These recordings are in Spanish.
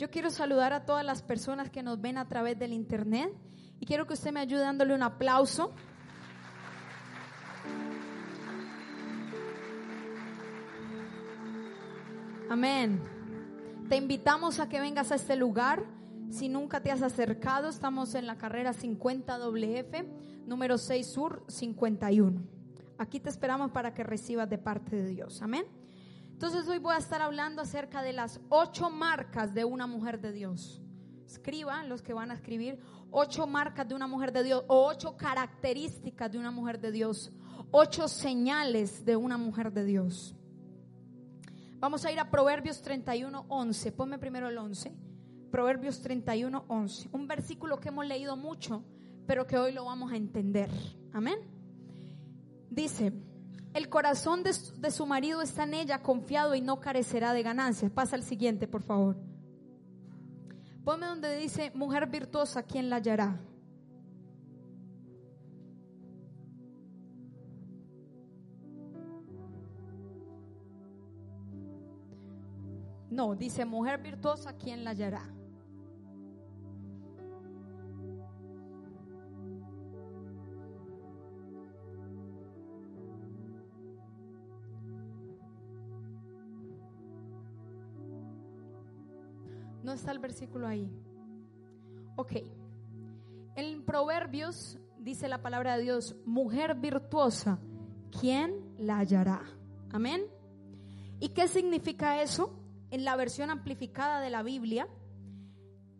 Yo quiero saludar a todas las personas que nos ven a través del internet y quiero que usted me ayude dándole un aplauso. Amén. Te invitamos a que vengas a este lugar. Si nunca te has acercado, estamos en la carrera 50 WF, número 6 Sur 51. Aquí te esperamos para que recibas de parte de Dios. Amén. Entonces hoy voy a estar hablando acerca de las ocho marcas de una mujer de Dios. Escriban los que van a escribir ocho marcas de una mujer de Dios o ocho características de una mujer de Dios, ocho señales de una mujer de Dios. Vamos a ir a Proverbios 31, 11. Ponme primero el 11. Proverbios 31, 11. Un versículo que hemos leído mucho, pero que hoy lo vamos a entender. Amén. Dice, el corazón de, su marido está en ella confiado y no carecerá de ganancias. Pasa al siguiente, por favor. Ponme donde dice, mujer virtuosa, ¿quién la hallará? No, dice, mujer virtuosa, ¿quién la hallará? Está el versículo ahí. Ok. En Proverbios dice la palabra de Dios, mujer virtuosa, ¿quién la hallará? Amén. ¿Y qué significa eso? En la versión amplificada de la Biblia,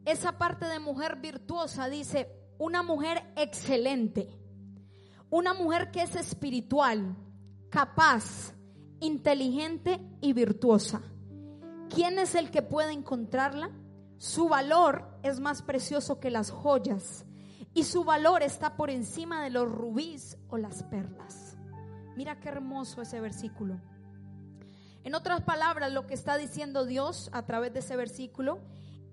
esa parte de mujer virtuosa dice, una mujer excelente, una mujer que es espiritual, capaz, inteligente y virtuosa. ¿Quién es el que puede encontrarla? Su valor es más precioso que las joyas y su valor está por encima de los rubíes o las perlas. Mira qué hermoso ese versículo. En otras palabras, lo que está diciendo Dios a través de ese versículo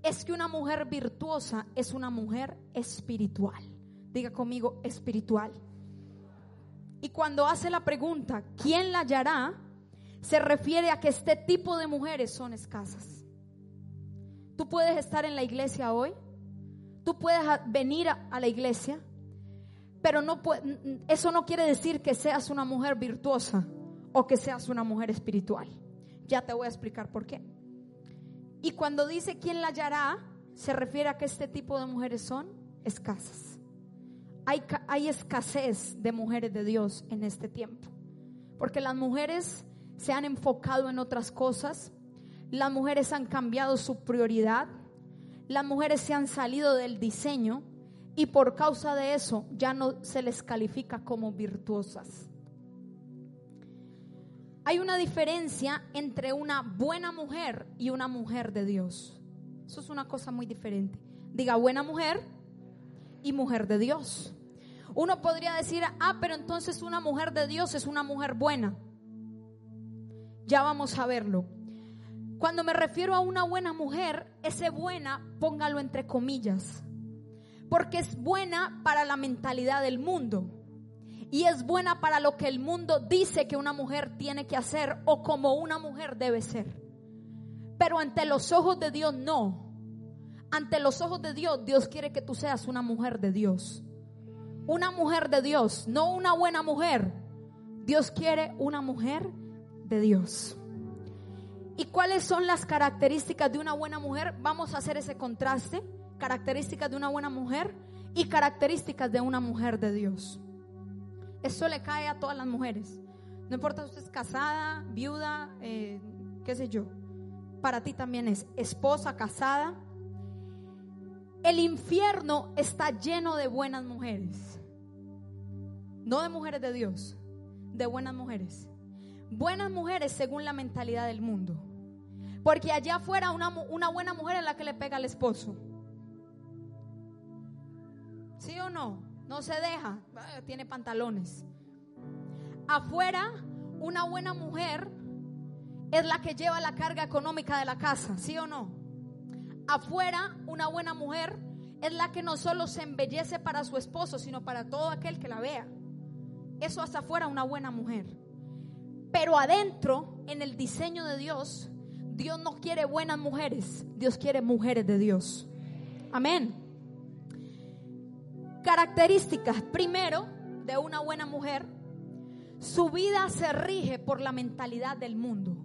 es que una mujer virtuosa es una mujer espiritual. Diga conmigo, espiritual. Y cuando hace la pregunta, ¿quién la hallará? Se refiere a que este tipo de mujeres son escasas. Tú puedes estar en la iglesia hoy, tú puedes venir a, la iglesia, pero no eso no quiere decir que seas una mujer virtuosa o que seas una mujer espiritual. Ya te voy a explicar por qué. Y cuando dice quién la hallará, se refiere a que este tipo de mujeres son escasas. Hay, hay escasez de mujeres de Dios en este tiempo. Porque las mujeres se han enfocado en otras cosas, las mujeres han cambiado su prioridad, las mujeres se han salido del diseño y por causa de eso ya no se les califica como virtuosas. Hay una diferencia entre una buena mujer y una mujer de Dios. Eso es una cosa muy diferente. Diga buena mujer y mujer de Dios. Uno podría decir, ah, pero entonces una mujer de Dios es una mujer buena. Ya vamos a verlo. Cuando me refiero a una buena mujer, ese buena, póngalo entre comillas, porque es buena para la mentalidad del mundo y es buena para lo que el mundo dice que una mujer tiene que hacer o como una mujer debe ser. Pero ante los ojos de Dios no. Ante los ojos de Dios, Dios quiere que tú seas una mujer de Dios. Una mujer de Dios, no una buena mujer. Dios quiere una mujer de Dios. ¿Y cuáles son las características de una buena mujer? Vamos a hacer ese contraste. Características de una buena mujer y características de una mujer de Dios. Eso le cae a todas las mujeres. No importa si usted es casada, viuda, eh, qué sé yo. Para ti también es esposa, casada. El infierno está lleno de buenas mujeres. No de mujeres de Dios, de buenas mujeres buenas mujeres según la mentalidad del mundo. Porque allá afuera una, una buena mujer es la que le pega al esposo. ¿Sí o no? No se deja, tiene pantalones. Afuera, una buena mujer es la que lleva la carga económica de la casa, ¿sí o no? Afuera, una buena mujer es la que no solo se embellece para su esposo, sino para todo aquel que la vea. Eso hasta afuera una buena mujer. Pero adentro, en el diseño de Dios, Dios no quiere buenas mujeres, Dios quiere mujeres de Dios. Amén. Características, primero, de una buena mujer, su vida se rige por la mentalidad del mundo.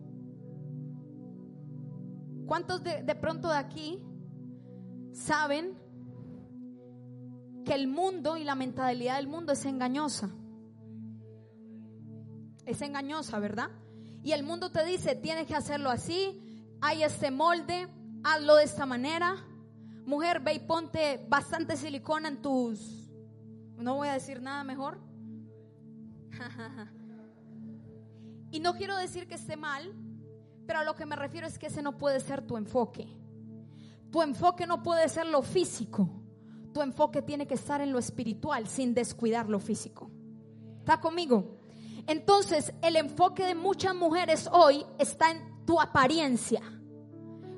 ¿Cuántos de, de pronto de aquí saben que el mundo y la mentalidad del mundo es engañosa? Es engañosa, ¿verdad? Y el mundo te dice, tienes que hacerlo así, hay este molde, hazlo de esta manera. Mujer, ve y ponte bastante silicona en tus... No voy a decir nada mejor. y no quiero decir que esté mal, pero a lo que me refiero es que ese no puede ser tu enfoque. Tu enfoque no puede ser lo físico. Tu enfoque tiene que estar en lo espiritual sin descuidar lo físico. ¿Está conmigo? Entonces, el enfoque de muchas mujeres hoy está en tu apariencia.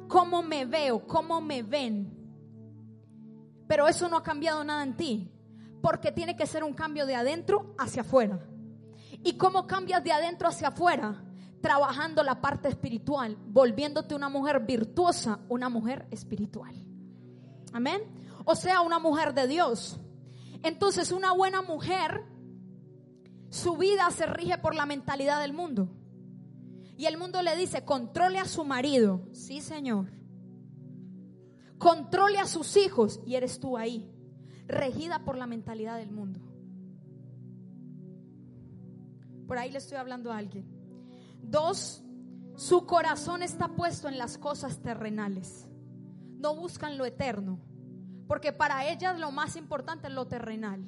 Cómo me veo, cómo me ven. Pero eso no ha cambiado nada en ti, porque tiene que ser un cambio de adentro hacia afuera. ¿Y cómo cambias de adentro hacia afuera? Trabajando la parte espiritual, volviéndote una mujer virtuosa, una mujer espiritual. Amén. O sea, una mujer de Dios. Entonces, una buena mujer su vida se rige por la mentalidad del mundo. Y el mundo le dice, controle a su marido. Sí, Señor. Controle a sus hijos. Y eres tú ahí, regida por la mentalidad del mundo. Por ahí le estoy hablando a alguien. Dos, su corazón está puesto en las cosas terrenales. No buscan lo eterno. Porque para ellas lo más importante es lo terrenal.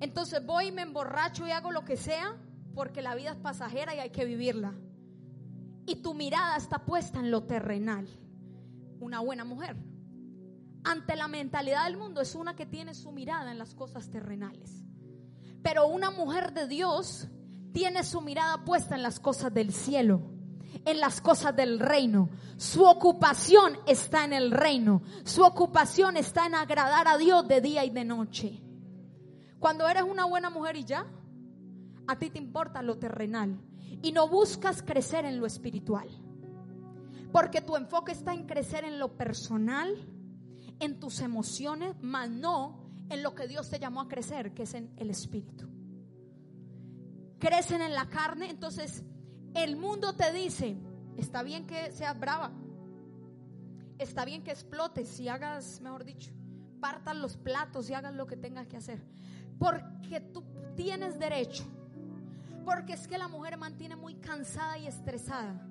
Entonces voy y me emborracho y hago lo que sea porque la vida es pasajera y hay que vivirla. Y tu mirada está puesta en lo terrenal. Una buena mujer. Ante la mentalidad del mundo es una que tiene su mirada en las cosas terrenales. Pero una mujer de Dios tiene su mirada puesta en las cosas del cielo, en las cosas del reino. Su ocupación está en el reino. Su ocupación está en agradar a Dios de día y de noche. Cuando eres una buena mujer y ya, a ti te importa lo terrenal y no buscas crecer en lo espiritual. Porque tu enfoque está en crecer en lo personal, en tus emociones, mas no en lo que Dios te llamó a crecer, que es en el espíritu. Crecen en la carne, entonces el mundo te dice, está bien que seas brava, está bien que explotes y hagas, mejor dicho, partas los platos y hagas lo que tengas que hacer. Porque tú tienes derecho. Porque es que la mujer mantiene muy cansada y estresada.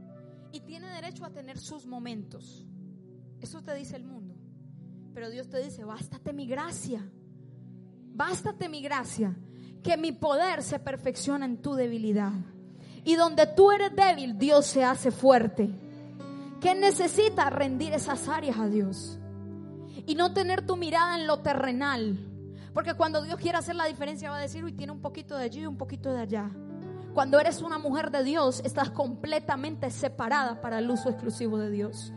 Y tiene derecho a tener sus momentos. Eso te dice el mundo. Pero Dios te dice, bástate mi gracia. Bástate mi gracia. Que mi poder se perfecciona en tu debilidad. Y donde tú eres débil, Dios se hace fuerte. Que necesitas rendir esas áreas a Dios. Y no tener tu mirada en lo terrenal porque cuando Dios quiere hacer la diferencia va a decir, uy, tiene un poquito de allí y un poquito de allá. Cuando eres una mujer de Dios, estás completamente separada para el uso exclusivo de Dios.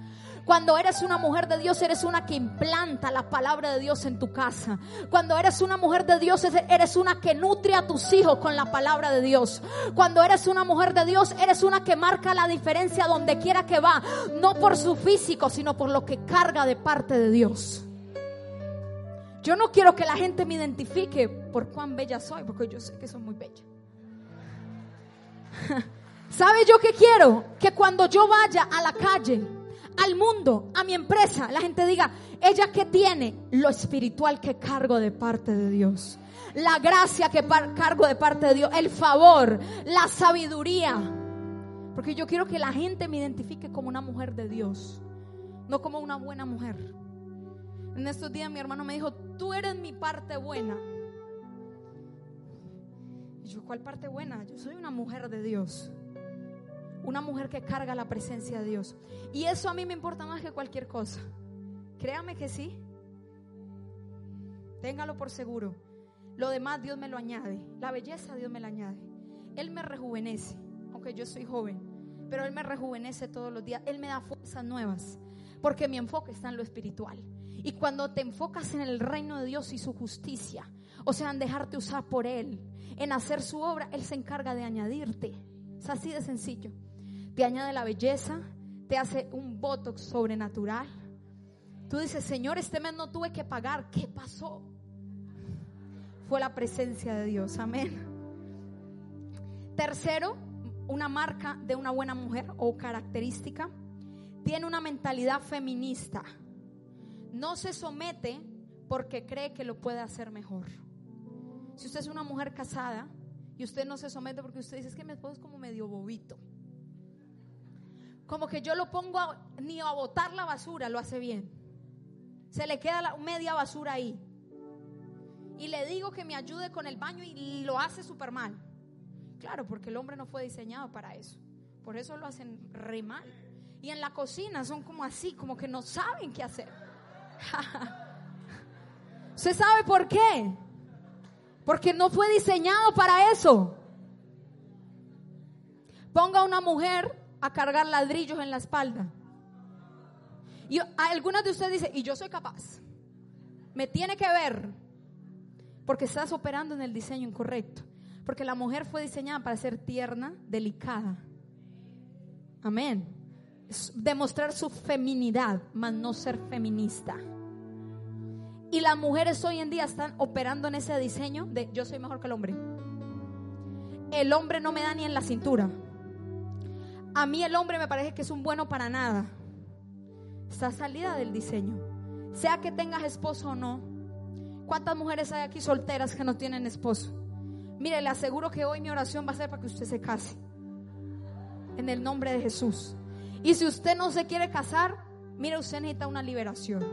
Cuando eres una mujer de Dios, eres una que implanta la palabra de Dios en tu casa. Cuando eres una mujer de Dios, eres una que nutre a tus hijos con la palabra de Dios. Cuando eres una mujer de Dios, eres una que marca la diferencia donde quiera que va. No por su físico, sino por lo que carga de parte de Dios. Yo no quiero que la gente me identifique por cuán bella soy, porque yo sé que soy muy bella. ¿Sabe yo qué quiero? Que cuando yo vaya a la calle, al mundo, a mi empresa, la gente diga, ella que tiene lo espiritual que cargo de parte de Dios, la gracia que cargo de parte de Dios, el favor, la sabiduría. Porque yo quiero que la gente me identifique como una mujer de Dios, no como una buena mujer. En estos días mi hermano me dijo, tú eres mi parte buena. Yo, ¿cuál parte buena? Yo soy una mujer de Dios. Una mujer que carga la presencia de Dios. Y eso a mí me importa más que cualquier cosa. Créame que sí. Téngalo por seguro. Lo demás Dios me lo añade. La belleza Dios me la añade. Él me rejuvenece, aunque yo soy joven. Pero Él me rejuvenece todos los días. Él me da fuerzas nuevas. Porque mi enfoque está en lo espiritual. Y cuando te enfocas en el reino de Dios y su justicia, o sea, en dejarte usar por Él, en hacer su obra, Él se encarga de añadirte. Es así de sencillo. Te añade la belleza, te hace un botox sobrenatural. Tú dices, Señor, este mes no tuve que pagar. ¿Qué pasó? Fue la presencia de Dios. Amén. Tercero, una marca de una buena mujer o característica, tiene una mentalidad feminista. No se somete porque cree que lo puede hacer mejor. Si usted es una mujer casada y usted no se somete porque usted dice que mi esposo es como medio bobito. Como que yo lo pongo ni a botar la basura, lo hace bien. Se le queda la media basura ahí. Y le digo que me ayude con el baño y lo hace súper mal. Claro, porque el hombre no fue diseñado para eso. Por eso lo hacen re mal. Y en la cocina son como así, como que no saben qué hacer. ¿Usted sabe por qué? Porque no fue diseñado para eso. Ponga a una mujer a cargar ladrillos en la espalda. Y algunos de ustedes dicen, y yo soy capaz. Me tiene que ver. Porque estás operando en el diseño incorrecto. Porque la mujer fue diseñada para ser tierna, delicada. Amén. demostrar su feminidad, mas no ser feminista. Y las mujeres hoy en día están operando en ese diseño de yo soy mejor que el hombre. El hombre no me da ni en la cintura. A mí el hombre me parece que es un bueno para nada. Está salida del diseño. Sea que tengas esposo o no. ¿Cuántas mujeres hay aquí solteras que no tienen esposo? Mire, le aseguro que hoy mi oración va a ser para que usted se case. En el nombre de Jesús. Y si usted no se quiere casar, mire, usted necesita una liberación.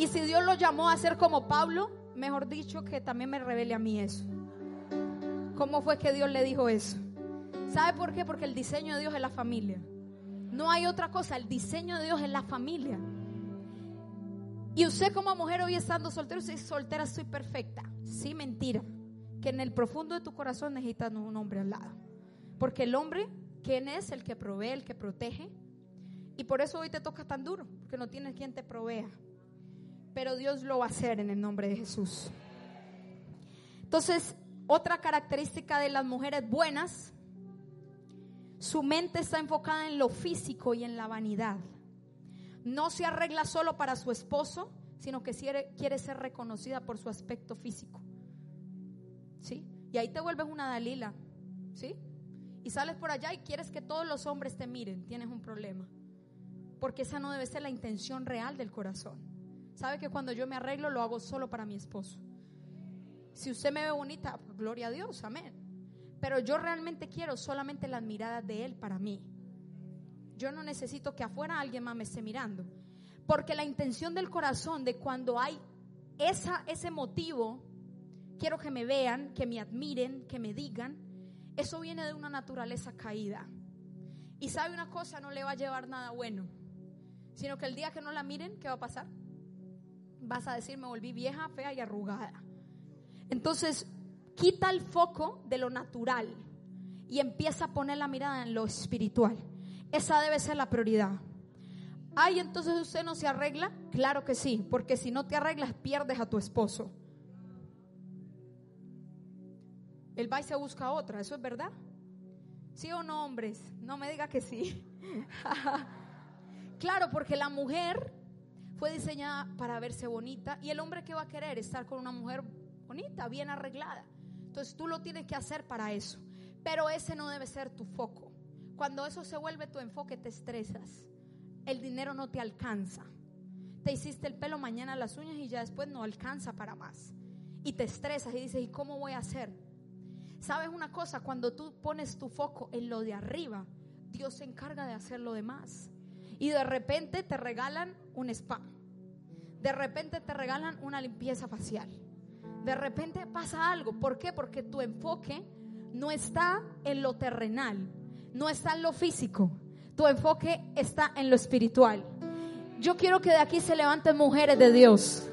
Y si Dios lo llamó a ser como Pablo, mejor dicho, que también me revele a mí eso. ¿Cómo fue que Dios le dijo eso? ¿Sabe por qué? Porque el diseño de Dios es la familia. No hay otra cosa, el diseño de Dios es la familia. Y usted como mujer hoy estando soltero, usted soltera, soy perfecta. Sí, mentira. Que en el profundo de tu corazón necesitas un hombre al lado. Porque el hombre, ¿quién es? El que provee, el que protege. Y por eso hoy te toca tan duro, porque no tienes quien te provea pero Dios lo va a hacer en el nombre de Jesús. Entonces, otra característica de las mujeres buenas, su mente está enfocada en lo físico y en la vanidad. No se arregla solo para su esposo, sino que quiere, ser reconocida por su aspecto físico. ¿Sí? Y ahí te vuelves una Dalila. ¿Sí? Y sales por allá y quieres que todos los hombres te miren, tienes un problema. Porque esa no debe ser la intención real del corazón. Sabe que cuando yo me arreglo lo hago solo para mi esposo. Si usted me ve bonita, gloria a Dios, amén. Pero yo realmente quiero solamente las miradas de Él para mí. Yo no necesito que afuera alguien más me esté mirando. Porque la intención del corazón de cuando hay esa, ese motivo, quiero que me vean, que me admiren, que me digan, eso viene de una naturaleza caída. Y sabe una cosa, no le va a llevar nada bueno. Sino que el día que no la miren, ¿qué va a pasar? Vas a decir, me volví vieja, fea y arrugada. Entonces, quita el foco de lo natural y empieza a poner la mirada en lo espiritual. Esa debe ser la prioridad. Ay, entonces usted no se arregla. Claro que sí, porque si no te arreglas, pierdes a tu esposo. El va y se busca otra, ¿eso es verdad? ¿Sí o no, hombres? No me diga que sí. claro, porque la mujer fue diseñada para verse bonita y el hombre que va a querer estar con una mujer bonita, bien arreglada. Entonces tú lo tienes que hacer para eso. Pero ese no debe ser tu foco. Cuando eso se vuelve tu enfoque, te estresas. El dinero no te alcanza. Te hiciste el pelo mañana las uñas y ya después no alcanza para más. Y te estresas y dices, ¿y cómo voy a hacer? ¿Sabes una cosa? Cuando tú pones tu foco en lo de arriba, Dios se encarga de hacer lo demás y de repente te regalan un spa. De repente te regalan una limpieza facial. de repente pasa algo. ¿Por qué? Porque tu enfoque no está en lo terrenal, no está en lo físico. Tu enfoque está en lo espiritual. Yo quiero que de aquí se levanten mujeres de Dios.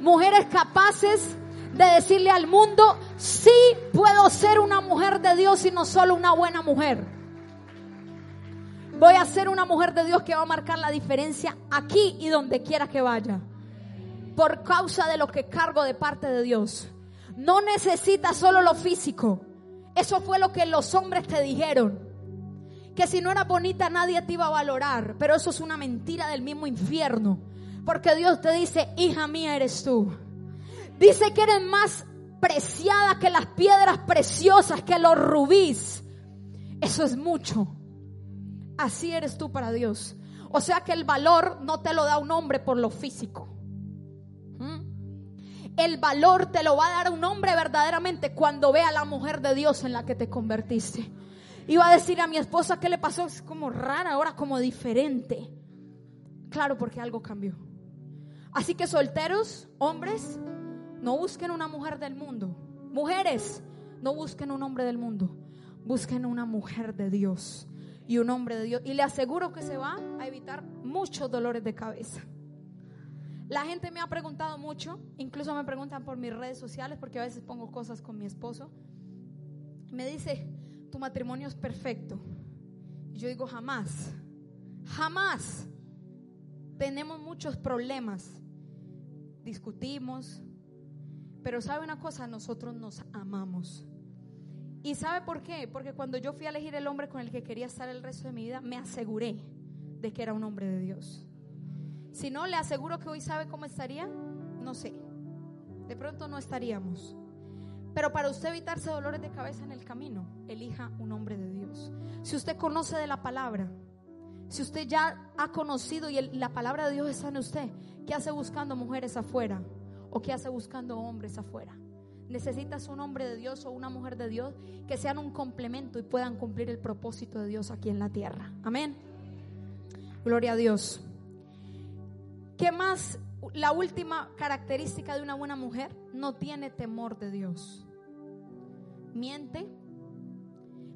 Mujeres capaces de decirle al mundo, sí puedo ser una mujer de Dios y no solo una buena mujer. Voy a ser una mujer de Dios que va a marcar la diferencia aquí y donde quiera que vaya. Por causa de lo que cargo de parte de Dios. No necesitas solo lo físico. Eso fue lo que los hombres te dijeron. Que si no era bonita nadie te iba a valorar. Pero eso es una mentira del mismo infierno. Porque Dios te dice, hija mía eres tú. Dice que eres más preciada que las piedras preciosas, que los rubíes. Eso es mucho. Así eres tú para Dios. O sea que el valor no te lo da un hombre por lo físico. ¿Mm? El valor te lo va a dar un hombre verdaderamente cuando vea a la mujer de Dios en la que te convertiste. Iba a decir a mi esposa qué le pasó, es como rara, ahora como diferente. Claro, porque algo cambió. Así que solteros, hombres, no busquen una mujer del mundo. Mujeres, no busquen un hombre del mundo. Busquen una mujer de Dios y un hombre de Dios. Y le aseguro que se va a evitar muchos dolores de cabeza. La gente me ha preguntado mucho, incluso me preguntan por mis redes sociales, porque a veces pongo cosas con mi esposo. Me dice, tu matrimonio es perfecto. Y yo digo, jamás, jamás. Tenemos muchos problemas. Discutimos, pero sabe una cosa, nosotros nos amamos. ¿Y sabe por qué? Porque cuando yo fui a elegir el hombre con el que quería estar el resto de mi vida, me aseguré de que era un hombre de Dios. Si no, le aseguro que hoy sabe cómo estaría, no sé. De pronto no estaríamos. Pero para usted evitarse dolores de cabeza en el camino, elija un hombre de Dios. Si usted conoce de la palabra, si usted ya ha conocido y la palabra de Dios está en usted, ¿qué hace buscando mujeres afuera? ¿O qué hace buscando hombres afuera? Necesitas un hombre de Dios o una mujer de Dios que sean un complemento y puedan cumplir el propósito de Dios aquí en la tierra. Amén. Gloria a Dios. ¿Qué más? La última característica de una buena mujer, no tiene temor de Dios. Miente,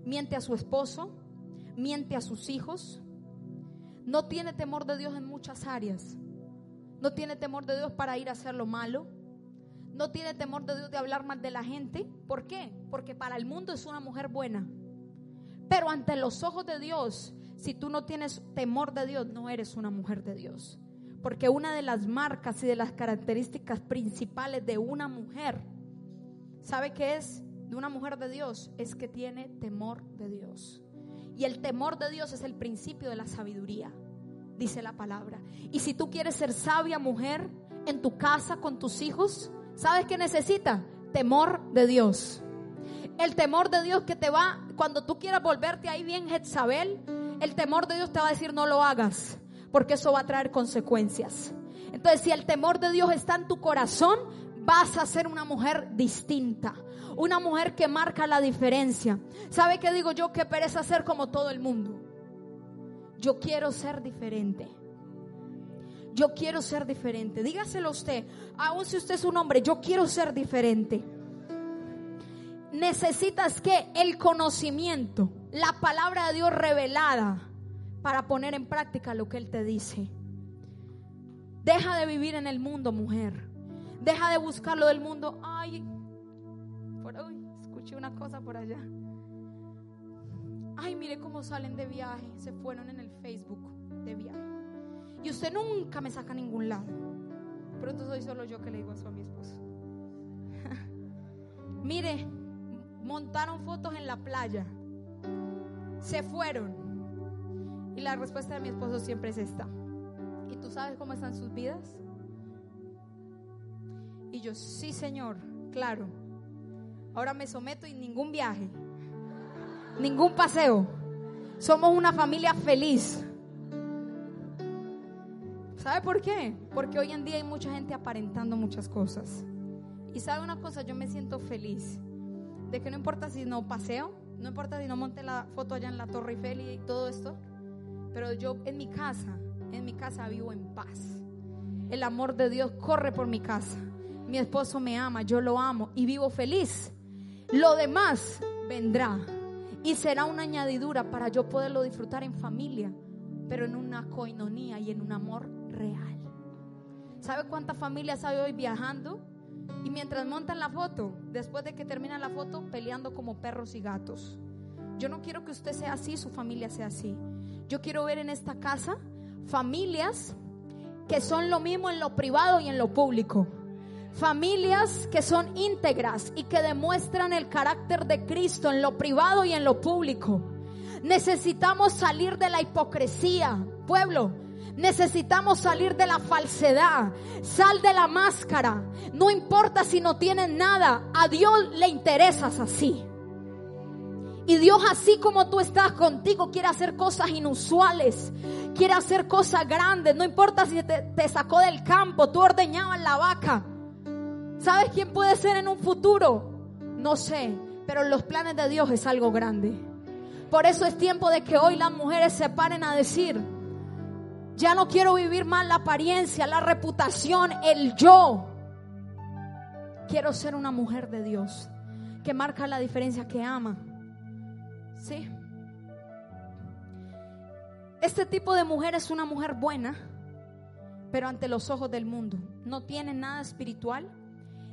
miente a su esposo, miente a sus hijos. No tiene temor de Dios en muchas áreas. No tiene temor de Dios para ir a hacer lo malo. No tiene temor de Dios de hablar mal de la gente. ¿Por qué? Porque para el mundo es una mujer buena. Pero ante los ojos de Dios, si tú no tienes temor de Dios, no eres una mujer de Dios. Porque una de las marcas y de las características principales de una mujer, ¿sabe qué es? De una mujer de Dios, es que tiene temor de Dios. Y el temor de Dios es el principio de la sabiduría dice la palabra. Y si tú quieres ser sabia mujer en tu casa con tus hijos, ¿sabes qué necesita? Temor de Dios. El temor de Dios que te va, cuando tú quieras volverte ahí bien Jezabel, el temor de Dios te va a decir no lo hagas, porque eso va a traer consecuencias. Entonces, si el temor de Dios está en tu corazón, vas a ser una mujer distinta, una mujer que marca la diferencia. ¿Sabe qué digo yo? Que pereza ser como todo el mundo. Yo quiero ser diferente. Yo quiero ser diferente. Dígaselo usted, aun si usted es un hombre, yo quiero ser diferente. Necesitas que el conocimiento, la palabra de Dios revelada para poner en práctica lo que Él te dice. Deja de vivir en el mundo, mujer. Deja de buscar lo del mundo. Ay, por hoy escuché una cosa por allá ay, mire cómo salen de viaje, se fueron en el Facebook de viaje. Y usted nunca me saca a ningún lado. Pero entonces soy solo yo que le digo eso a mi esposo. mire, montaron fotos en la playa. Se fueron. Y la respuesta de mi esposo siempre es esta. ¿Y tú sabes cómo están sus vidas? Y yo, sí, Señor, claro. Ahora me someto y ningún viaje ningún paseo. Somos una familia feliz. ¿Sabe por qué? Porque hoy en día hay mucha gente aparentando muchas cosas. Y sabe una cosa, yo me siento feliz de que no importa si no paseo, no importa si no monte la foto allá en la Torre Eiffel y todo esto, pero yo en mi casa, en mi casa vivo en paz. El amor de Dios corre por mi casa. mi esposo me ama, yo lo amo y vivo feliz. Lo demás vendrá y será una añadidura para yo poderlo disfrutar en familia, pero en una coinonía y en un amor real. ¿Sabe cuántas familias hay hoy viajando? Y mientras montan la foto, después de que termina la foto, peleando como perros y gatos. Yo no quiero que usted sea así, su familia sea así. Yo quiero ver en esta casa familias que son lo mismo en lo privado y en lo público. Familias que son íntegras y que demuestran el carácter de Cristo en lo privado y en lo público. Necesitamos salir de la hipocresía, pueblo. Necesitamos salir de la falsedad. Sal de la máscara. No importa si no tienes nada. A Dios le interesas así. Y Dios así como tú estás contigo quiere hacer cosas inusuales, quiere hacer cosas grandes, no importa si te, sacó del campo, tú ordeñabas la vaca. ¿Sabes quién puede ser en un futuro? No sé, pero los planes de Dios es algo grande. Por eso es tiempo de que hoy las mujeres se paren a decir, ya no quiero vivir más la apariencia, la reputación, el yo. Quiero ser una mujer de Dios que marca la diferencia, que ama ¿Sí? Este tipo de mujer es una mujer buena, pero ante los ojos del mundo. No tiene nada espiritual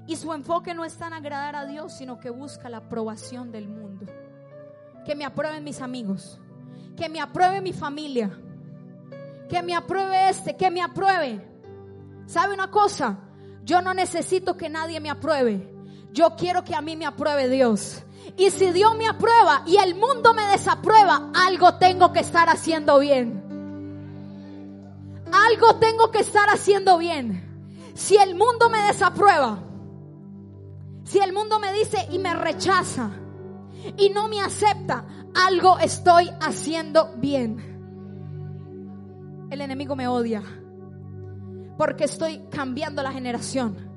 y su enfoque no está en agradar a Dios, sino que busca la aprobación del mundo. Que me aprueben mis amigos, que me apruebe mi familia, que me apruebe este, que me apruebe. ¿Sabe una cosa? Yo no necesito que nadie me apruebe. Yo quiero que a mí me apruebe Dios. Y si Dios me aprueba y el mundo me desaprueba, algo tengo que estar haciendo bien. Algo tengo que estar haciendo bien. Si el mundo me desaprueba, si el mundo me dice y me rechaza y no me acepta, algo estoy haciendo bien. El enemigo me odia porque estoy cambiando la generación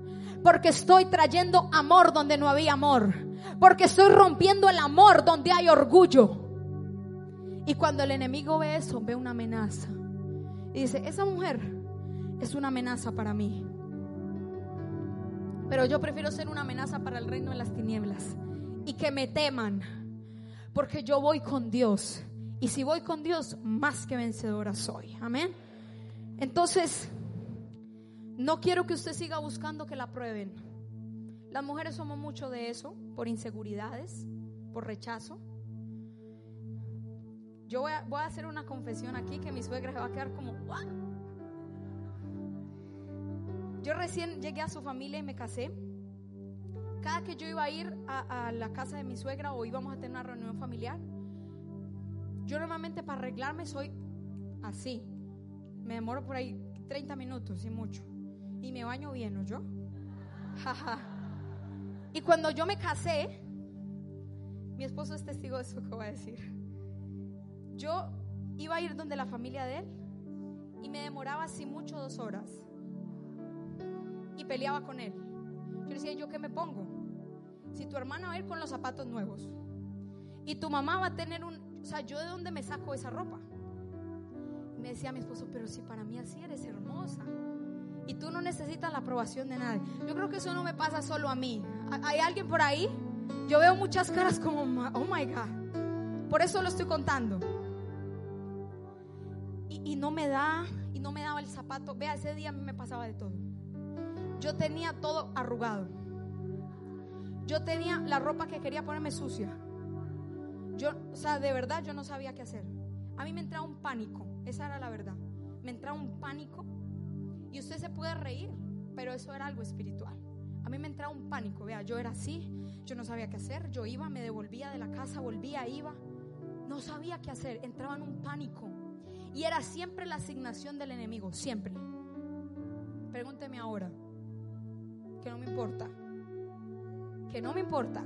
porque estoy trayendo amor donde no había amor. Porque estoy rompiendo el amor donde hay orgullo. Y cuando el enemigo ve eso, ve una amenaza. Y dice, esa mujer es una amenaza para mí. Pero yo prefiero ser una amenaza para el reino de las tinieblas. Y que me teman. Porque yo voy con Dios. Y si voy con Dios, más que vencedora soy. Amén. Entonces... No quiero que usted siga buscando que la prueben. Las mujeres somos mucho de eso, por inseguridades, por rechazo. Yo voy a, hacer una confesión aquí que mi suegra se va a quedar como... Yo recién llegué a su familia y me casé. Cada que yo iba a ir a la casa de mi suegra o íbamos a tener una reunión familiar, yo normalmente para arreglarme soy así. Me demoro por ahí 30 minutos y mucho y me baño bien, ¿no yo? y cuando yo me casé, mi esposo es testigo de eso que voy a decir. Yo iba a ir donde la familia de él y me demoraba así mucho dos horas y peleaba con él. Yo le decía, ¿yo qué me pongo? Si tu hermana va a ir con los zapatos nuevos y tu mamá va a tener un... O sea, ¿yo de dónde me saco esa ropa? me decía mi esposo, pero si para mí así eres hermosa y tú no necesitas la aprobación de nadie. Yo creo que eso no me pasa solo a mí. ¿Hay alguien por ahí? Yo veo muchas caras como, oh my God. Por eso lo estoy contando. Y, no me da, y no me daba el zapato. Vea, ese día a mí me pasaba de todo. Yo tenía todo arrugado. Yo tenía la ropa que quería ponerme sucia. Yo, o sea, de verdad yo no sabía qué hacer. A mí me entraba un pánico, esa era la verdad. Me entraba un pánico y usted se puede reír, pero eso era algo espiritual. A mí me entraba un pánico, vea, yo era así, yo no sabía qué hacer, yo iba, me devolvía de la casa, volvía, iba, no sabía qué hacer, entraba en un pánico. Y era siempre la asignación del enemigo, siempre. Pregúnteme ahora, que no me importa, que no me importa.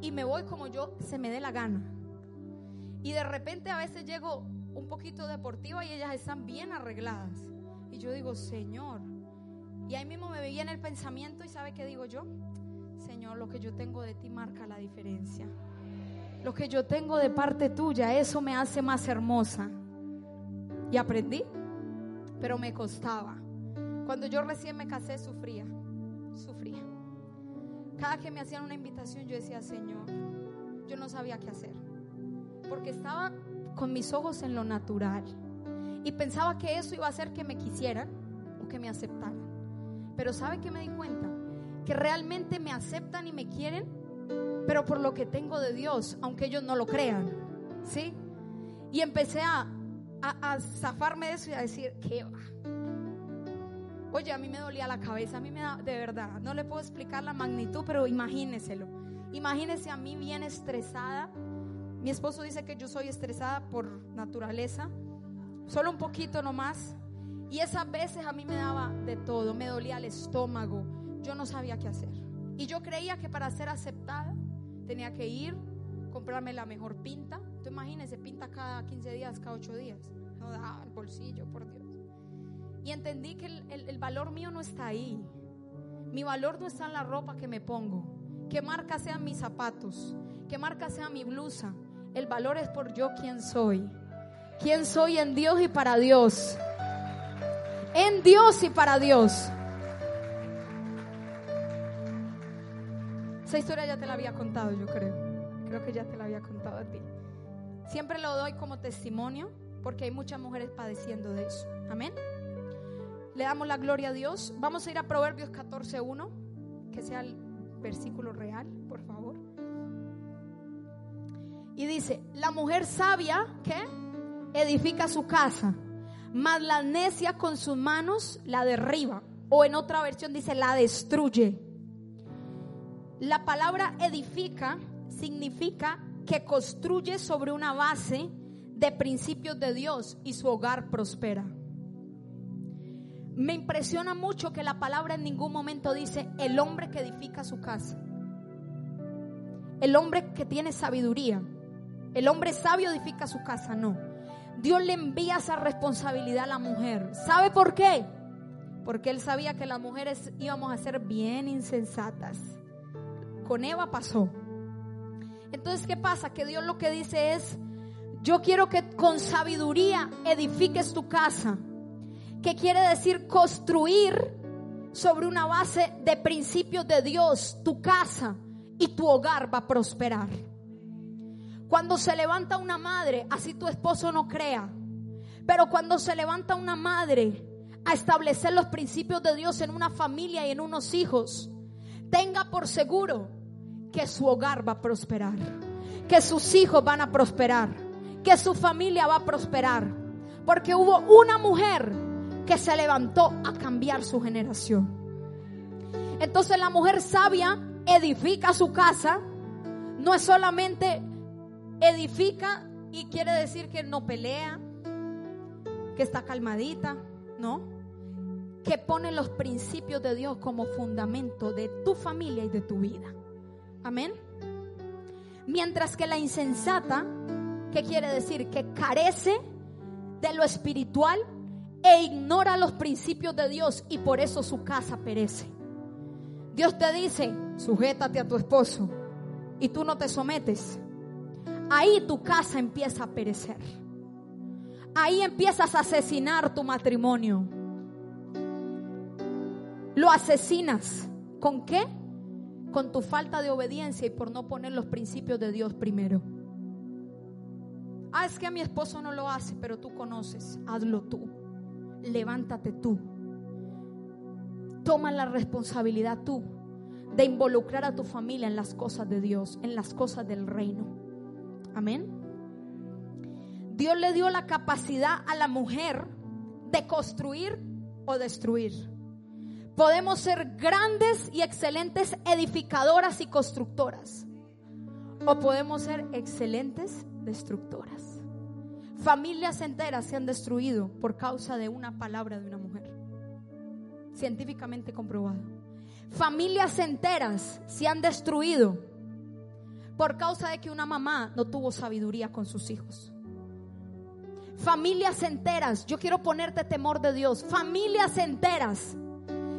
Y me voy como yo se me dé la gana. Y de repente a veces llego un poquito deportiva y ellas están bien arregladas. Y yo digo, Señor. Y ahí mismo me veía en el pensamiento y ¿sabe qué digo yo? Señor, lo que yo tengo de ti marca la diferencia. Lo que yo tengo de parte tuya, eso me hace más hermosa. Y aprendí, pero me costaba. Cuando yo recién me casé, sufría. Cada que me hacían una invitación yo decía, Señor, yo no sabía qué hacer. Porque estaba con mis ojos en lo natural. Y pensaba que eso iba a hacer que me quisieran o que me aceptaran. Pero ¿sabe qué me di cuenta? Que realmente me aceptan y me quieren, pero por lo que tengo de Dios, aunque ellos no lo crean. ¿Sí? Y empecé a, a, zafarme de eso y a decir, ¿qué va? Oye, a mí me dolía la cabeza, a mí me da, de verdad, no le puedo explicar la magnitud, pero imagíneselo. Imagínese a mí bien estresada. Mi esposo dice que yo soy estresada por naturaleza, solo un poquito nomás. Y esas veces a mí me daba de todo, me dolía el estómago, yo no sabía qué hacer. Y yo creía que para ser aceptada tenía que ir, comprarme la mejor pinta. Tú imagínese, pinta cada 15 días, cada 8 días. No da el bolsillo, por Dios. Y entendí que el, valor mío no está ahí. Mi valor no está en la ropa que me pongo. Que marca sean mis zapatos. Que marca sea mi blusa. El valor es por yo quien soy. Quién soy en Dios y para Dios. En Dios y para Dios. Esa historia ya te la había contado, yo creo. Creo que ya te la había contado a ti. Siempre lo doy como testimonio porque hay muchas mujeres padeciendo de eso. Amén. Le damos la gloria a Dios. Vamos a ir a Proverbios 14.1, que sea el versículo real, por favor. Y dice, la mujer sabia, ¿qué? Edifica su casa, mas la necia con sus manos la derriba. O en otra versión dice, la destruye. La palabra edifica significa que construye sobre una base de principios de Dios y su hogar prospera. Me impresiona mucho que la palabra en ningún momento dice el hombre que edifica su casa. El hombre que tiene sabiduría. El hombre sabio edifica su casa, no. Dios le envía esa responsabilidad a la mujer. ¿Sabe por qué? Porque él sabía que las mujeres íbamos a ser bien insensatas. Con Eva pasó. Entonces, ¿qué pasa? Que Dios lo que dice es, yo quiero que con sabiduría edifiques tu casa que quiere decir construir sobre una base de principios de Dios, tu casa y tu hogar va a prosperar. Cuando se levanta una madre, así tu esposo no crea, pero cuando se levanta una madre a establecer los principios de Dios en una familia y en unos hijos, tenga por seguro que su hogar va a prosperar, que sus hijos van a prosperar, que su familia va a prosperar, porque hubo una mujer que se levantó a cambiar su generación. Entonces la mujer sabia edifica su casa, no es solamente edifica y quiere decir que no pelea, que está calmadita, no, que pone los principios de Dios como fundamento de tu familia y de tu vida. Amén. Mientras que la insensata, ¿qué quiere decir? Que carece de lo espiritual e ignora los principios de Dios y por eso su casa perece. Dios te dice, sujétate a tu esposo y tú no te sometes. Ahí tu casa empieza a perecer. Ahí empiezas a asesinar tu matrimonio. Lo asesinas. ¿Con qué? Con tu falta de obediencia y por no poner los principios de Dios primero. Ah, es que mi esposo no lo hace, pero tú conoces. Hazlo tú levántate tú. Toma la responsabilidad tú de involucrar a tu familia en las cosas de Dios, en las cosas del reino. Amén. Dios le dio la capacidad a la mujer de construir o destruir. Podemos ser grandes y excelentes edificadoras y constructoras. O podemos ser excelentes destructoras. Familias enteras se han destruido por causa de una palabra de una mujer. Científicamente comprobado. Familias enteras se han destruido por causa de que una mamá no tuvo sabiduría con sus hijos. Familias enteras, yo quiero ponerte temor de Dios. Familias enteras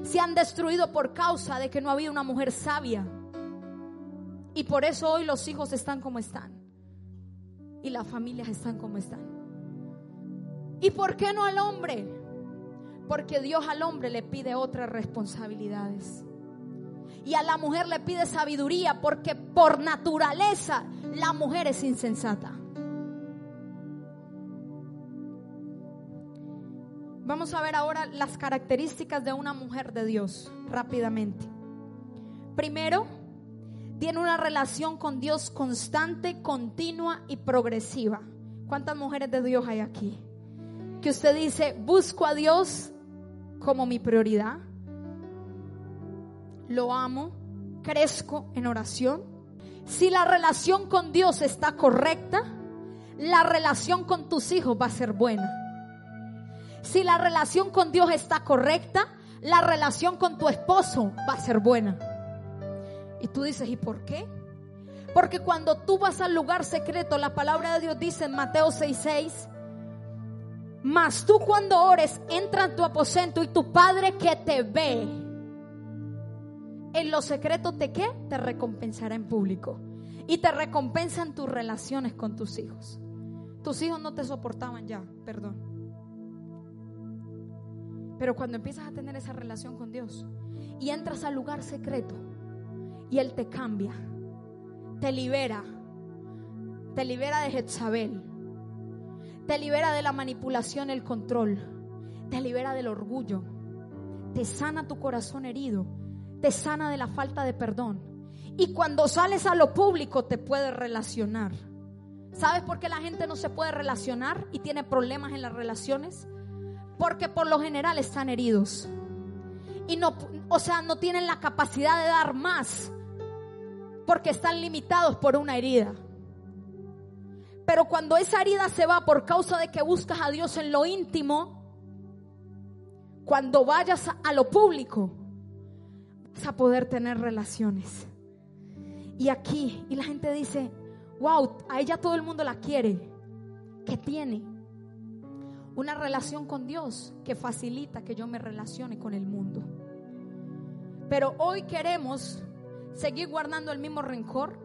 se han destruido por causa de que no había una mujer sabia. Y por eso hoy los hijos están como están y las familias están como están. ¿Y por qué no al hombre? Porque Dios al hombre le pide otras responsabilidades. Y a la mujer le pide sabiduría porque por naturaleza la mujer es insensata. Vamos a ver ahora las características de una mujer de Dios rápidamente. Primero, tiene una relación con Dios constante, continua y progresiva. ¿Cuántas mujeres de Dios hay aquí? Que usted dice, busco a Dios como mi prioridad. Lo amo, crezco en oración. Si la relación con Dios está correcta, la relación con tus hijos va a ser buena. Si la relación con Dios está correcta, la relación con tu esposo va a ser buena. Y tú dices, ¿y por qué? Porque cuando tú vas al lugar secreto, la palabra de Dios dice en Mateo 6:6, mas tú cuando ores, entra en tu aposento y tu Padre que te ve, en lo secreto te qué? Te recompensará en público. Y te recompensa en tus relaciones con tus hijos. Tus hijos no te soportaban ya, perdón. Pero cuando empiezas a tener esa relación con Dios y entras al lugar secreto y Él te cambia, te libera, te libera de Jezabel, te libera de la manipulación, el control, te libera del orgullo, te sana tu corazón herido, te sana de la falta de perdón. Y cuando sales a lo público te puedes relacionar. ¿Sabes por qué la gente no se puede relacionar y tiene problemas en las relaciones? Porque por lo general están heridos. Y no, o sea, no tienen la capacidad de dar más porque están limitados por una herida. Pero cuando esa herida se va por causa de que buscas a Dios en lo íntimo, cuando vayas a lo público, vas a poder tener relaciones. Y aquí, y la gente dice, wow, a ella todo el mundo la quiere. ¿Qué tiene? Una relación con Dios que facilita que yo me relacione con el mundo. Pero hoy queremos seguir guardando el mismo rencor,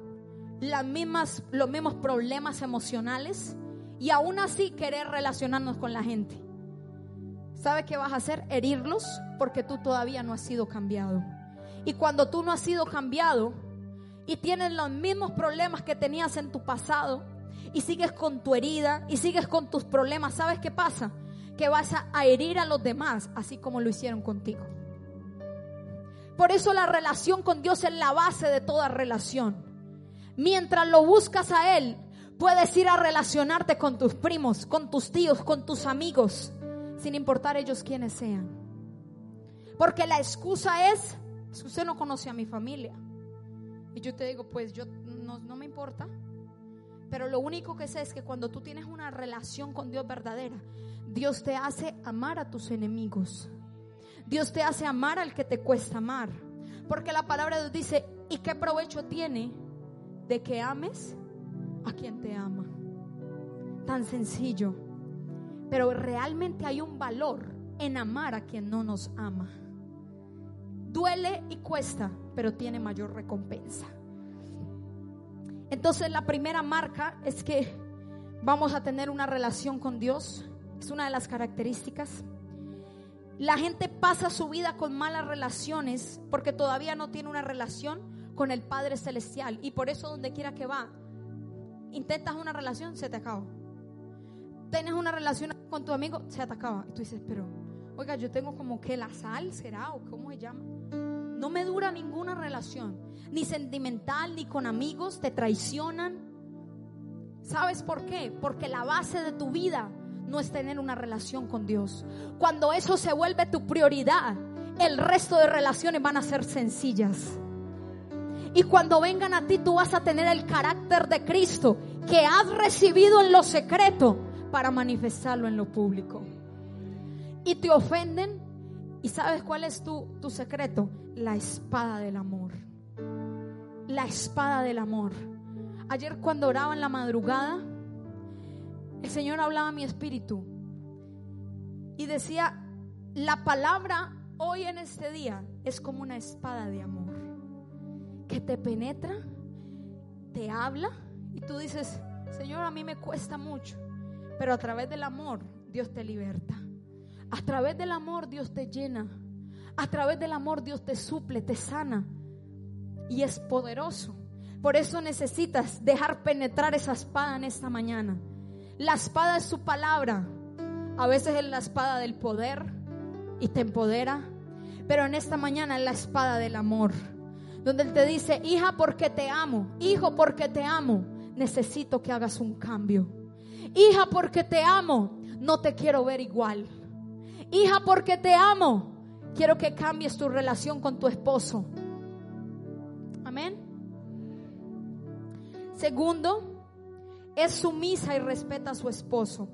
las mismas, los mismos problemas emocionales y aún así querer relacionarnos con la gente. ¿Sabe qué vas a hacer? Herirlos porque tú todavía no has sido cambiado. Y cuando tú no has sido cambiado y tienes los mismos problemas que tenías en tu pasado y sigues con tu herida y sigues con tus problemas, ¿sabes qué pasa? Que vas a herir a los demás así como lo hicieron contigo. Por eso la relación con Dios es la base de toda relación. Mientras lo buscas a Él, puedes ir a relacionarte con tus primos, con tus tíos, con tus amigos, sin importar ellos quienes sean. Porque la excusa es, que usted no conoce a mi familia. Y yo te digo, pues yo no me importa. Pero lo único que sé es que cuando tú tienes una relación con Dios verdadera, Dios te hace amar a tus enemigos. Dios te hace amar al que te cuesta amar. Porque la palabra de Dios dice, ¿y qué provecho tiene de que ames a quien te ama? Tan sencillo. Pero realmente hay un valor en amar a quien no nos ama. Duele y cuesta, pero tiene mayor recompensa. Entonces la primera marca es que vamos a tener una relación con Dios. Es una de las características. La gente pasa su vida con malas relaciones porque todavía no tiene una relación con el Padre Celestial. Y por eso donde quiera que va, intentas una relación, se te acaba. Tienes una relación con tu amigo, se te acaba. Y tú dices, pero, oiga, yo tengo como que la sal, ¿será? ¿O cómo se llama? No me dura ninguna relación, ni sentimental, ni con amigos, te traicionan. ¿Sabes por qué? Porque la base de tu vida no es tener una relación con Dios. Cuando eso se vuelve tu prioridad, el resto de relaciones van a ser sencillas. Y cuando vengan a ti, tú vas a tener el carácter de Cristo que has recibido en lo secreto para manifestarlo en lo público. Y te ofenden. ¿Y sabes cuál es tu, tu secreto? La espada del amor. La espada del amor. Ayer cuando oraba en la madrugada, el Señor hablaba a mi espíritu y decía, la palabra hoy en este día es como una espada de amor que te penetra, te habla y tú dices, Señor, a mí me cuesta mucho, pero a través del amor Dios te liberta. A través del amor Dios te llena. A través del amor Dios te suple, te sana. y es poderoso. Por eso necesitas dejar penetrar esa espada en esta mañana. La espada es su palabra. A veces es la espada del poder y te empodera. Pero en esta mañana es la espada del amor. Donde Él te dice, hija, porque te amo. Hijo, porque te amo. Necesito que hagas un cambio. Hija, porque te amo. No te quiero ver igual. Hija, porque te amo. Quiero que cambies tu relación con tu esposo. Amén. Segundo, es sumisa y respeta a su esposo.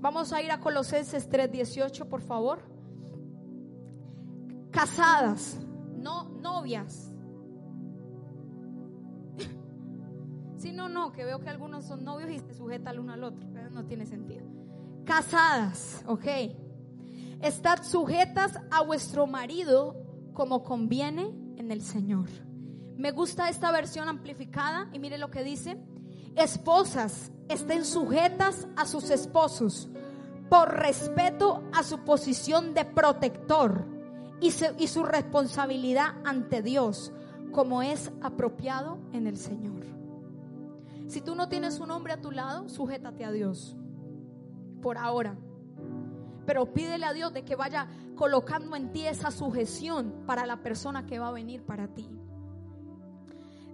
Vamos a ir a Colosenses 3:18, por favor. Casadas, no novias. Sí, no, no, que veo que algunos son novios y se sujetan el uno al otro. No tiene sentido. Casadas, ok. Estad sujetas a vuestro marido como conviene en el Señor. Me gusta esta versión amplificada y mire lo que dice. Esposas, estén sujetas a sus esposos por respeto a su posición de protector y su, y su responsabilidad ante Dios, como es apropiado en el Señor. Si tú no tienes un hombre a tu lado, sujétate a Dios. Por ahora. Pero pídele a Dios de que vaya colocando en ti esa sujeción para la persona que va a venir para ti.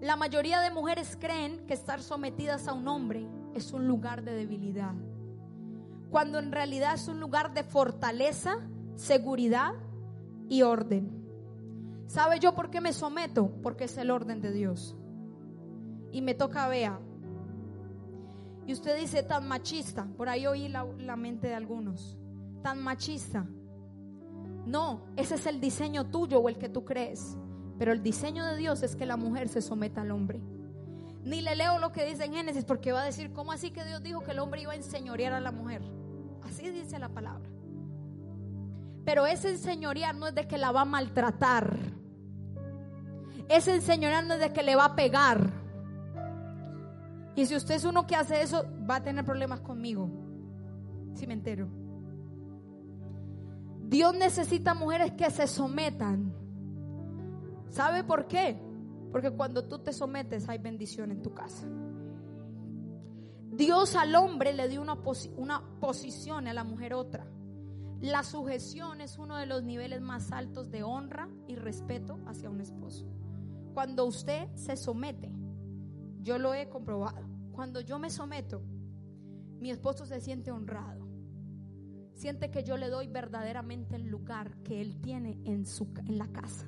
La mayoría de mujeres creen que estar sometidas a un hombre es un lugar de debilidad, cuando en realidad es un lugar de fortaleza, seguridad y orden. ¿Sabe yo por qué me someto? Porque es el orden de Dios. Y me toca, vea. Y usted dice tan machista, por ahí oí la, la mente de algunos, tan machista. No, ese es el diseño tuyo o el que tú crees. Pero el diseño de Dios es que la mujer se someta al hombre. Ni le leo lo que dice en Génesis porque va a decir, ¿cómo así que Dios dijo que el hombre iba a enseñorear a la mujer? Así dice la palabra. Pero ese enseñorear no es de que la va a maltratar. Ese enseñorear no es de que le va a pegar. Y si usted es uno que hace eso, va a tener problemas conmigo. Si me entero. Dios necesita mujeres que se sometan. ¿Sabe por qué? Porque cuando tú te sometes hay bendición en tu casa. Dios al hombre le dio una, una posición a la mujer otra. La sujeción es uno de los niveles más altos de honra y respeto hacia un esposo. Cuando usted se somete, yo lo he comprobado. Cuando yo me someto, mi esposo se siente honrado. Siente que yo le doy verdaderamente el lugar que él tiene en, su, en la casa.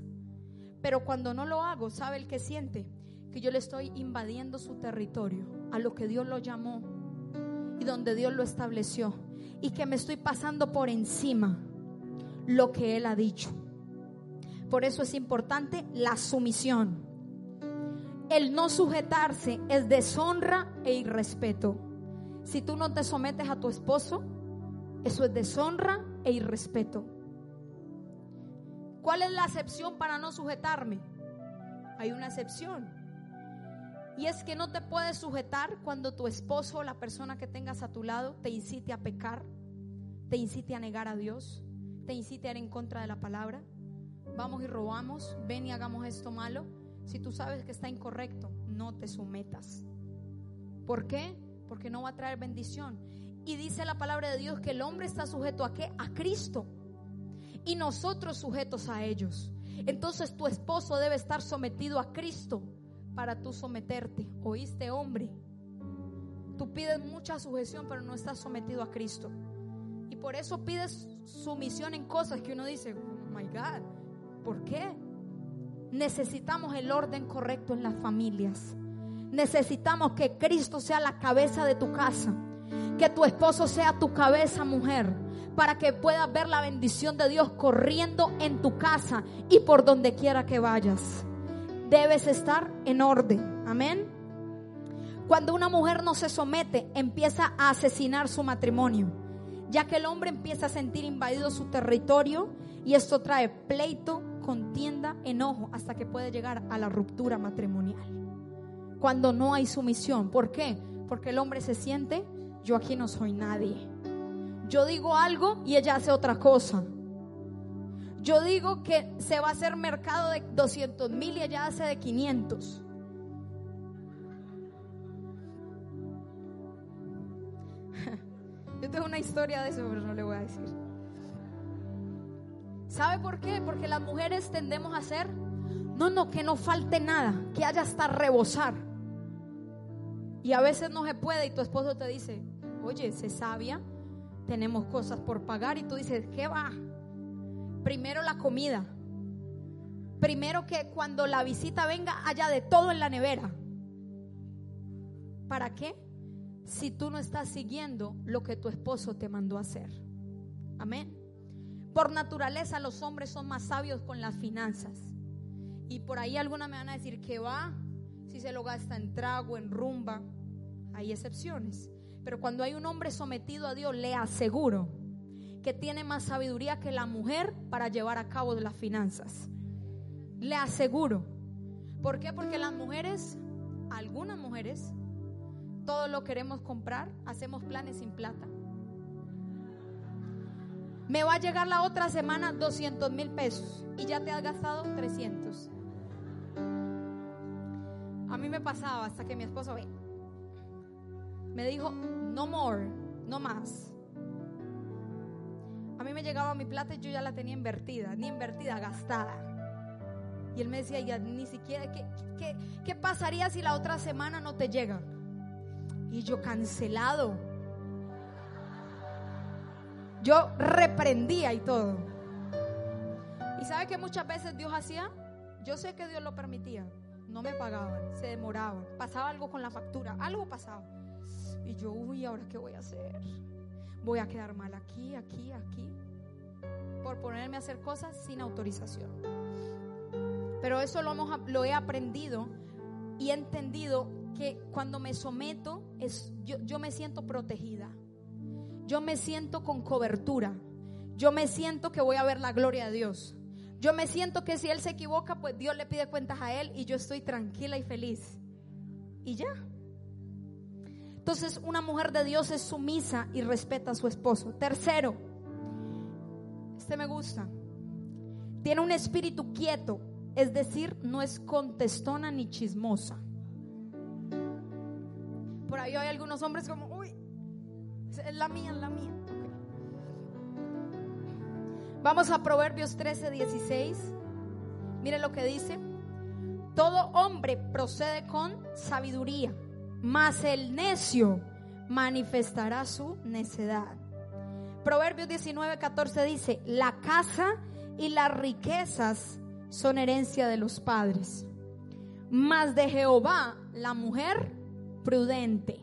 Pero cuando no lo hago, ¿sabe el que siente? Que yo le estoy invadiendo su territorio, a lo que Dios lo llamó y donde Dios lo estableció. Y que me estoy pasando por encima lo que Él ha dicho. Por eso es importante la sumisión. El no sujetarse es deshonra e irrespeto. Si tú no te sometes a tu esposo, eso es deshonra e irrespeto. ¿Cuál es la excepción para no sujetarme? Hay una excepción. Y es que no te puedes sujetar cuando tu esposo o la persona que tengas a tu lado te incite a pecar, te incite a negar a Dios, te incite a ir en contra de la palabra. Vamos y robamos, ven y hagamos esto malo. Si tú sabes que está incorrecto, no te sometas. ¿Por qué? Porque no va a traer bendición. Y dice la palabra de Dios que el hombre está sujeto a qué? A Cristo y nosotros sujetos a ellos. Entonces tu esposo debe estar sometido a Cristo para tú someterte. ¿Oíste, hombre? Tú pides mucha sujeción, pero no estás sometido a Cristo. Y por eso pides sumisión en cosas que uno dice, oh my God, ¿por qué? Necesitamos el orden correcto en las familias. Necesitamos que Cristo sea la cabeza de tu casa. Que tu esposo sea tu cabeza, mujer para que puedas ver la bendición de Dios corriendo en tu casa y por donde quiera que vayas. Debes estar en orden. Amén. Cuando una mujer no se somete, empieza a asesinar su matrimonio, ya que el hombre empieza a sentir invadido su territorio y esto trae pleito, contienda, enojo, hasta que puede llegar a la ruptura matrimonial. Cuando no hay sumisión. ¿Por qué? Porque el hombre se siente, yo aquí no soy nadie. Yo digo algo y ella hace otra cosa. Yo digo que se va a hacer mercado de 200 mil y allá hace de 500. Yo tengo una historia de eso, pero no le voy a decir. ¿Sabe por qué? Porque las mujeres tendemos a hacer, no, no, que no falte nada, que haya hasta rebosar. Y a veces no se puede y tu esposo te dice, oye, se sabia, tenemos cosas por pagar y tú dices, ¿qué va? Primero la comida. Primero que cuando la visita venga haya de todo en la nevera. ¿Para qué? Si tú no estás siguiendo lo que tu esposo te mandó a hacer. Amén. Por naturaleza los hombres son más sabios con las finanzas. Y por ahí algunas me van a decir que va, si se lo gasta en trago, en rumba. Hay excepciones. Pero cuando hay un hombre sometido a Dios, le aseguro que tiene más sabiduría que la mujer para llevar a cabo las finanzas. Le aseguro. ¿Por qué? Porque las mujeres, algunas mujeres, todo lo queremos comprar, hacemos planes sin plata. Me va a llegar la otra semana 200 mil pesos y ya te has gastado 300. A mí me pasaba hasta que mi esposo ve. Me dijo, no more, no más. A mí me llegaba mi plata y yo ya la tenía invertida, ni invertida, gastada. Y él me decía, ya ni siquiera, ¿qué, qué, qué pasaría si la otra semana no te llega? Y yo cancelado. Yo reprendía y todo. ¿Y sabe que muchas veces Dios hacía? Yo sé que Dios lo permitía. No me pagaban, se demoraban. Pasaba algo con la factura, algo pasaba. Y yo, uy, ¿ahora qué voy a hacer? Voy a quedar mal aquí, aquí, aquí. Por ponerme a hacer cosas sin autorización. Pero eso lo, hemos, lo he aprendido y he entendido que cuando me someto, es, yo, yo me siento protegida. Yo me siento con cobertura. Yo me siento que voy a ver la gloria de Dios. Yo me siento que si Él se equivoca, pues Dios le pide cuentas a Él y yo estoy tranquila y feliz. Y ya. Entonces una mujer de Dios es sumisa y respeta a su esposo. Tercero, este me gusta. Tiene un espíritu quieto, es decir, no es contestona ni chismosa. Por ahí hay algunos hombres como, uy, es la mía, es la mía. Vamos a Proverbios 13, 16. Mire lo que dice. Todo hombre procede con sabiduría, mas el necio manifestará su necedad. Proverbios 19, 14 dice, la casa y las riquezas son herencia de los padres, mas de Jehová la mujer prudente.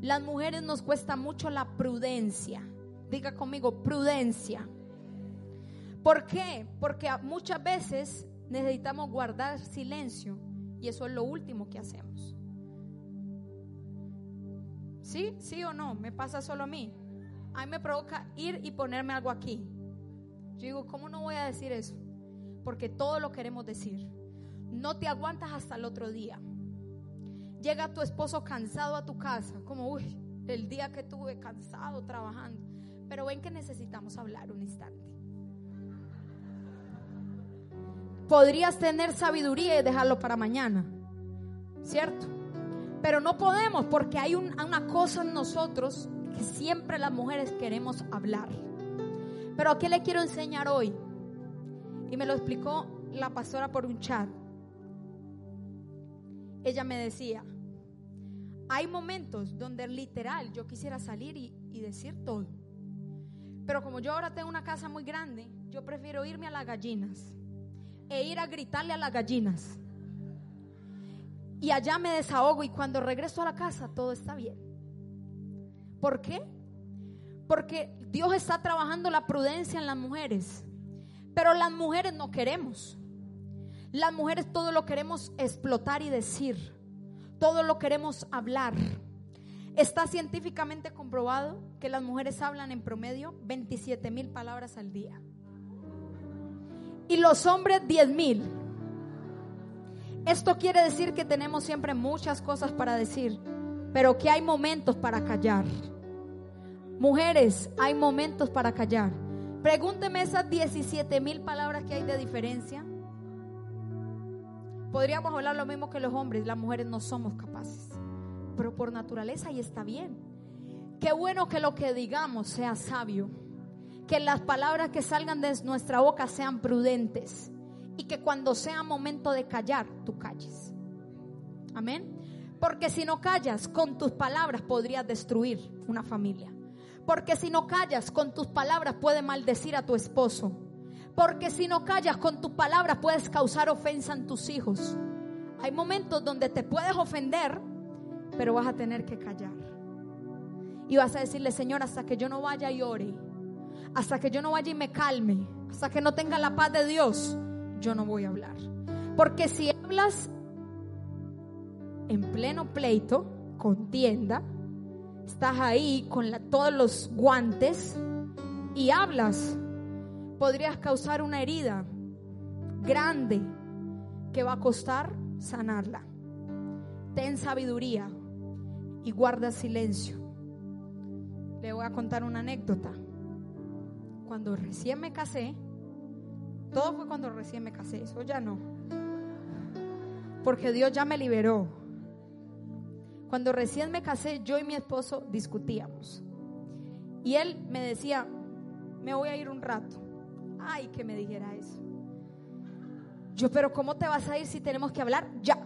Las mujeres nos cuesta mucho la prudencia. Diga conmigo, prudencia. ¿Por qué? Porque muchas veces necesitamos guardar silencio y eso es lo último que hacemos. ¿Sí? ¿Sí o no? ¿Me pasa solo a mí? A mí me provoca ir y ponerme algo aquí. Yo digo, ¿cómo no voy a decir eso? Porque todo lo queremos decir. No te aguantas hasta el otro día. Llega tu esposo cansado a tu casa, como, uy, el día que tuve cansado trabajando. Pero ven que necesitamos hablar un instante. Podrías tener sabiduría y dejarlo para mañana, ¿cierto? Pero no podemos porque hay una cosa en nosotros que siempre las mujeres queremos hablar. Pero ¿a qué le quiero enseñar hoy? Y me lo explicó la pastora por un chat. Ella me decía, hay momentos donde literal yo quisiera salir y decir todo. Pero como yo ahora tengo una casa muy grande, yo prefiero irme a las gallinas e ir a gritarle a las gallinas. Y allá me desahogo y cuando regreso a la casa todo está bien. ¿Por qué? Porque Dios está trabajando la prudencia en las mujeres. Pero las mujeres no queremos. Las mujeres todo lo queremos explotar y decir. Todo lo queremos hablar. Está científicamente comprobado que las mujeres hablan en promedio 27 mil palabras al día y los hombres 10 mil. Esto quiere decir que tenemos siempre muchas cosas para decir, pero que hay momentos para callar. Mujeres, hay momentos para callar. Pregúnteme esas 17 mil palabras que hay de diferencia. Podríamos hablar lo mismo que los hombres, las mujeres no somos capaces, pero por naturaleza y está bien. Qué bueno que lo que digamos sea sabio, que las palabras que salgan de nuestra boca sean prudentes y que cuando sea momento de callar, tú calles. Amén. Porque si no callas, con tus palabras podrías destruir una familia. Porque si no callas, con tus palabras puedes maldecir a tu esposo. Porque si no callas, con tus palabras puedes causar ofensa en tus hijos. Hay momentos donde te puedes ofender, pero vas a tener que callar. Y vas a decirle, Señor, hasta que yo no vaya y ore, hasta que yo no vaya y me calme, hasta que no tenga la paz de Dios, yo no voy a hablar. Porque si hablas en pleno pleito, contienda, estás ahí con todos los guantes y hablas, podrías causar una herida grande que va a costar sanarla. Ten sabiduría y guarda silencio. Le voy a contar una anécdota. Cuando recién me casé, todo fue cuando recién me casé, eso ya no. Porque Dios ya me liberó. Cuando recién me casé, yo y mi esposo discutíamos. Y él me decía, me voy a ir un rato. Ay, que me dijera eso. Yo, pero ¿cómo te vas a ir si tenemos que hablar ya?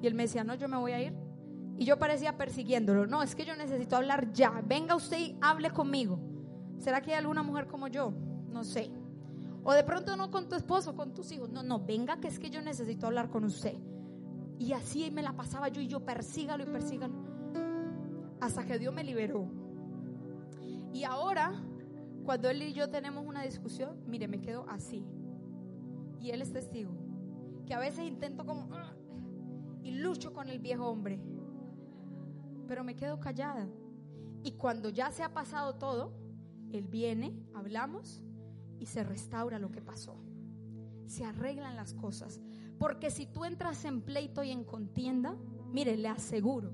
Y él me decía, no, yo me voy a ir. Y yo parecía persiguiéndolo. No, es que yo necesito hablar ya. Venga usted y hable conmigo. ¿Será que hay alguna mujer como yo? No sé. O de pronto no con tu esposo, con tus hijos. No, no, venga que es que yo necesito hablar con usted. Y así me la pasaba yo y yo persígalo y persígalo. Hasta que Dios me liberó. Y ahora, cuando Él y yo tenemos una discusión, mire, me quedo así. Y Él es testigo. Que a veces intento como... Ah", y lucho con el viejo hombre. Pero me quedo callada. Y cuando ya se ha pasado todo, Él viene, hablamos y se restaura lo que pasó. Se arreglan las cosas. Porque si tú entras en pleito y en contienda, mire, le aseguro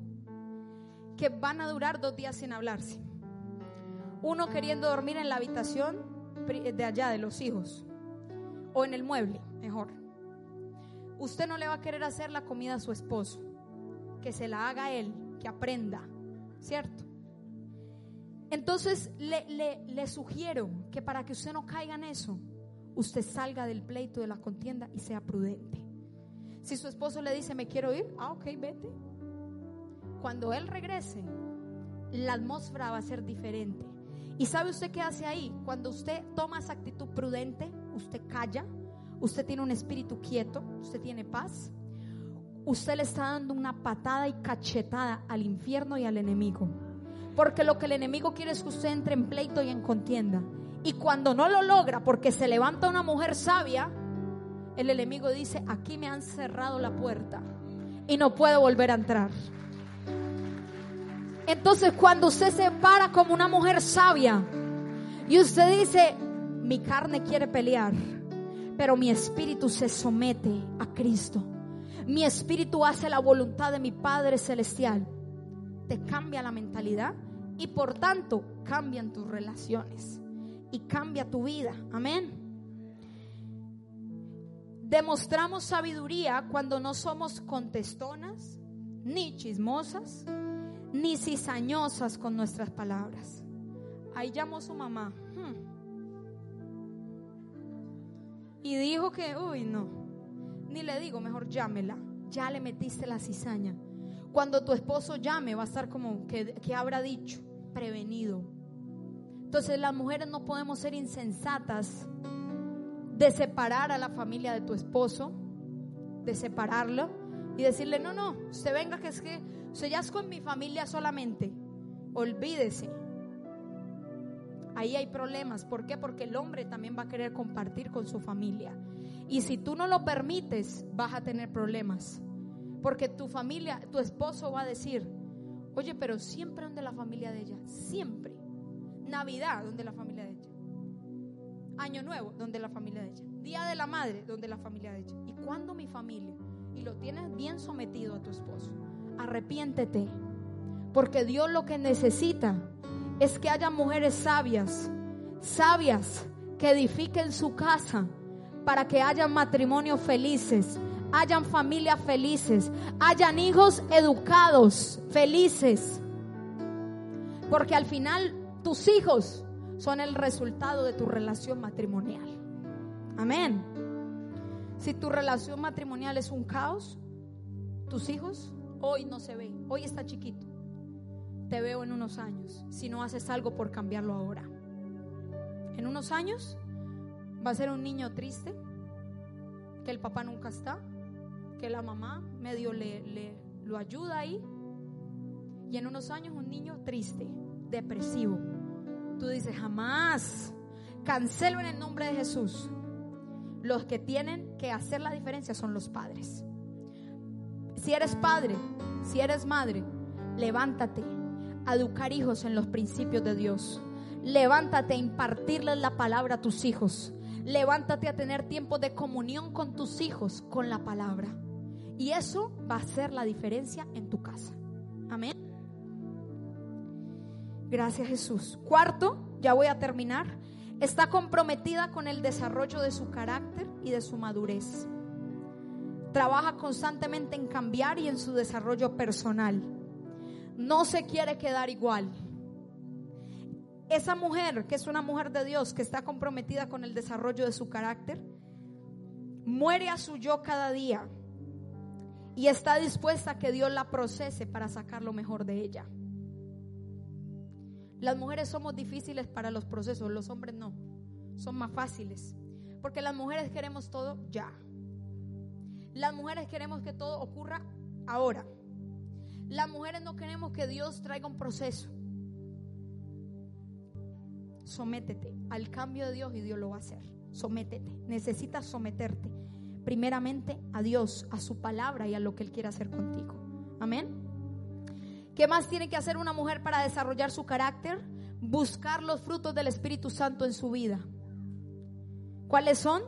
que van a durar dos días sin hablarse. Uno queriendo dormir en la habitación de allá de los hijos o en el mueble, mejor. Usted no le va a querer hacer la comida a su esposo, que se la haga él, que aprenda, ¿cierto? Entonces le, le, sugiero que para que usted no caiga en eso, usted salga del pleito de la contienda y sea prudente. Si su esposo le dice, me quiero ir, ah, ok, vete. Cuando él regrese, la atmósfera va a ser diferente. ¿Y sabe usted qué hace ahí? Cuando usted toma esa actitud prudente, usted calla, usted tiene un espíritu quieto, usted tiene paz, usted le está dando una patada y cachetada al infierno y al enemigo. Porque lo que el enemigo quiere es que usted entre en pleito y en contienda. Y cuando no lo logra, porque se levanta una mujer sabia, el enemigo dice, aquí me han cerrado la puerta y no puedo volver a entrar. Entonces cuando usted se para como una mujer sabia y usted dice, mi carne quiere pelear, pero mi espíritu se somete a Cristo. Mi espíritu hace la voluntad de mi Padre Celestial. Te cambia la mentalidad y por tanto cambian tus relaciones y cambia tu vida. Amén. Demostramos sabiduría cuando no somos contestonas, ni chismosas, ni cizañosas con nuestras palabras. Ahí llamó su mamá. Hmm. Y dijo que, uy, no. Ni le digo, mejor llámela. Ya le metiste la cizaña. Cuando tu esposo llame, va a estar como, que, que habrá dicho? Prevenido. Entonces las mujeres no podemos ser insensatas de separar a la familia de tu esposo, de separarlo y decirle, no, no, usted venga que es que usted ya es con mi familia solamente, olvídese. Ahí hay problemas. ¿Por qué? Porque el hombre también va a querer compartir con su familia. Y si tú no lo permites, vas a tener problemas. Porque tu familia, tu esposo va a decir, oye, pero siempre donde la familia de ella, siempre. Navidad donde la familia de ella. Año Nuevo, donde la familia de ella. Día de la Madre, donde la familia de ella. ¿Y cuando mi familia? Y lo tienes bien sometido a tu esposo. Arrepiéntete. Porque Dios lo que necesita es que haya mujeres sabias sabias que edifiquen su casa para que hayan matrimonios felices, hayan familias felices, hayan hijos educados, felices. Porque al final tus hijos son el resultado de tu relación matrimonial. Amén. Si tu relación matrimonial es un caos, tus hijos hoy no se ven, hoy está chiquito. Te veo en unos años, si no haces algo por cambiarlo ahora. En unos años va a ser un niño triste, que el papá nunca está, que la mamá medio le, le lo ayuda ahí. Y en unos años un niño triste, depresivo. Tú dices, jamás. Cancelo en el nombre de Jesús. Los que tienen que hacer la diferencia son los padres. Si eres padre, si eres madre, levántate a educar hijos en los principios de Dios. Levántate a impartirles la palabra a tus hijos. Levántate a tener tiempo de comunión con tus hijos con la palabra. Y eso va a hacer la diferencia en tu casa. Amén. Gracias Jesús. Cuarto, ya voy a terminar. Está comprometida con el desarrollo de su carácter y de su madurez. Trabaja constantemente en cambiar y en su desarrollo personal. No se quiere quedar igual. Esa mujer, que es una mujer de Dios, que está comprometida con el desarrollo de su carácter, muere a su yo cada día y está dispuesta a que Dios la procese para sacar lo mejor de ella. Las mujeres somos difíciles para los procesos, los hombres no. Son más fáciles. Porque las mujeres queremos todo ya. Las mujeres queremos que todo ocurra ahora. Las mujeres no queremos que Dios traiga un proceso. Sométete al cambio de Dios y Dios lo va a hacer. Sométete. Necesitas someterte primeramente a Dios, a su palabra y a lo que Él quiere hacer contigo. Amén. ¿Qué más tiene que hacer una mujer para desarrollar su carácter? Buscar los frutos del Espíritu Santo en su vida. ¿Cuáles son?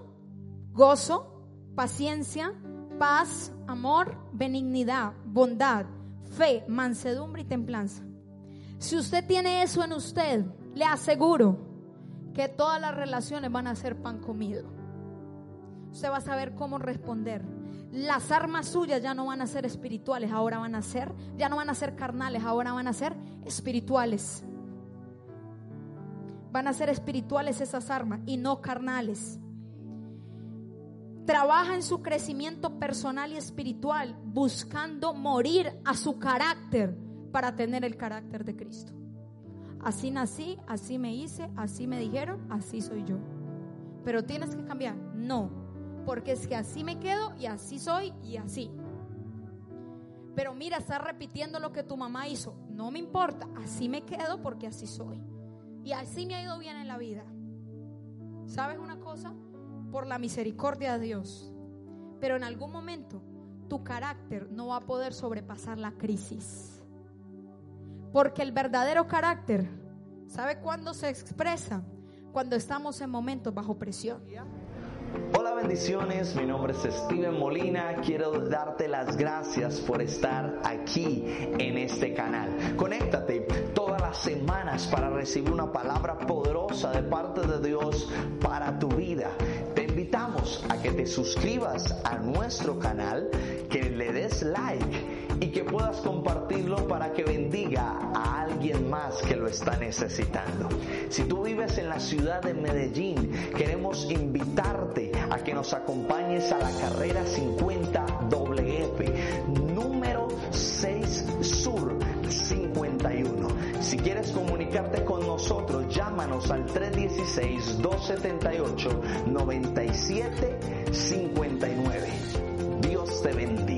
Gozo, paciencia, paz, amor, benignidad, bondad, fe, mansedumbre y templanza. Si usted tiene eso en usted, le aseguro que todas las relaciones van a ser pan comido. Usted va a saber cómo responder las armas suyas ya no van a ser espirituales, ahora van a ser, ya no van a ser carnales, ahora van a ser espirituales. Van a ser espirituales esas armas y no carnales. Trabaja en su crecimiento personal y espiritual, buscando morir a su carácter para tener el carácter de Cristo. Así nací, así me hice, así me dijeron, así soy yo. Pero tienes que cambiar. No, porque es que así me quedo y así soy y así. Pero mira, estás repitiendo lo que tu mamá hizo. No me importa, así me quedo porque así soy. Y así me ha ido bien en la vida. ¿Sabes una cosa? Por la misericordia de Dios. Pero en algún momento tu carácter no va a poder sobrepasar la crisis. Porque el verdadero carácter, ¿sabe cuándo se expresa? Cuando estamos en momentos bajo presión. Bendiciones, mi nombre es Steven Molina, quiero darte las gracias por estar aquí en este canal. Conéctate todas las semanas para recibir una palabra poderosa de parte de Dios para tu vida. Te invitamos a que te suscribas a nuestro canal, que le des like y que puedas compartirlo para que bendiga a alguien más que lo está necesitando. Si tú vives en la ciudad de Medellín, queremos invitarte a que nos acompañes a la carrera 50 WF, número 6 Sur 51. Si quieres comunicarte con nosotros, llámanos al 316-278-9759. Dios te bendiga.